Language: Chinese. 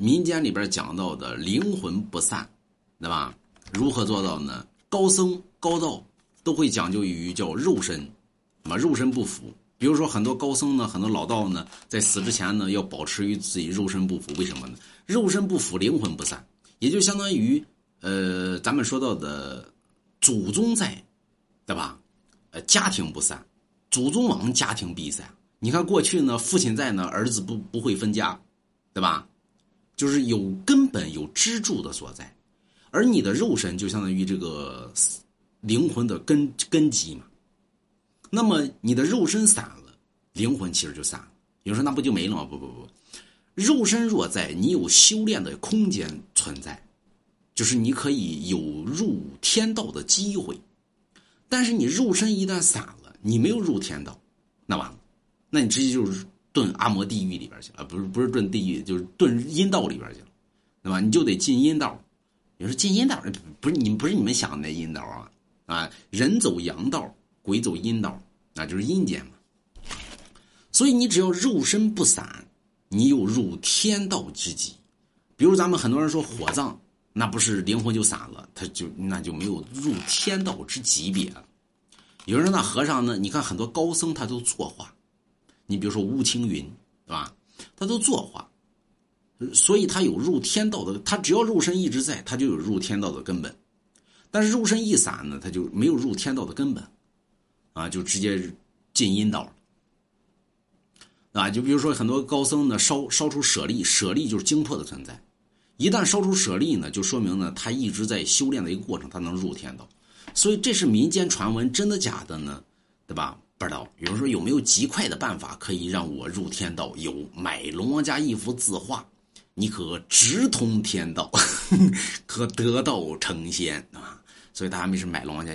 民间里边讲到的灵魂不散，对吧？如何做到呢？高僧高道都会讲究于叫肉身，那么肉身不腐。比如说很多高僧呢，很多老道呢，在死之前呢，要保持于自己肉身不腐。为什么呢？肉身不腐，灵魂不散，也就相当于呃，咱们说到的祖宗在，对吧？呃，家庭不散，祖宗亡，家庭必散。你看过去呢，父亲在呢，儿子不不会分家，对吧？就是有根本有支柱的所在。而你的肉身就相当于这个灵魂的根根基嘛。那么你的肉身散了，灵魂其实就散了。有人说那不就没了吗？不不不，肉身若在，你有修炼的空间存在，就是你可以有入天道的机会。但是你肉身一旦散了，你没有入天道，那完了，那你直接就是遁阿摩地狱里边去了，不是不是遁地狱，就是遁阴道里边去了，对吧？你就得进阴道。你说进阴道，不是你不是你们想的那阴道啊啊！人走阳道，鬼走阴道，那就是阴间嘛。所以你只要肉身不散，你有入天道之机。比如咱们很多人说火葬，那不是灵魂就散了，他就那就没有入天道之级别了。有人说那和尚呢？你看很多高僧他都作画，你比如说吴青云，对吧？他都作画。所以他有入天道的，他只要肉身一直在，他就有入天道的根本。但是肉身一散呢，他就没有入天道的根本，啊，就直接进阴道了。啊，就比如说很多高僧呢，烧烧出舍利，舍利就是精魄的存在。一旦烧出舍利呢，就说明呢，他一直在修炼的一个过程，他能入天道。所以这是民间传闻，真的假的呢？对吧？不知道。有人说有没有极快的办法可以让我入天道？有，买龙王家一幅字画。你可直通天道，可得道成仙啊！所以大家没事买龙王家。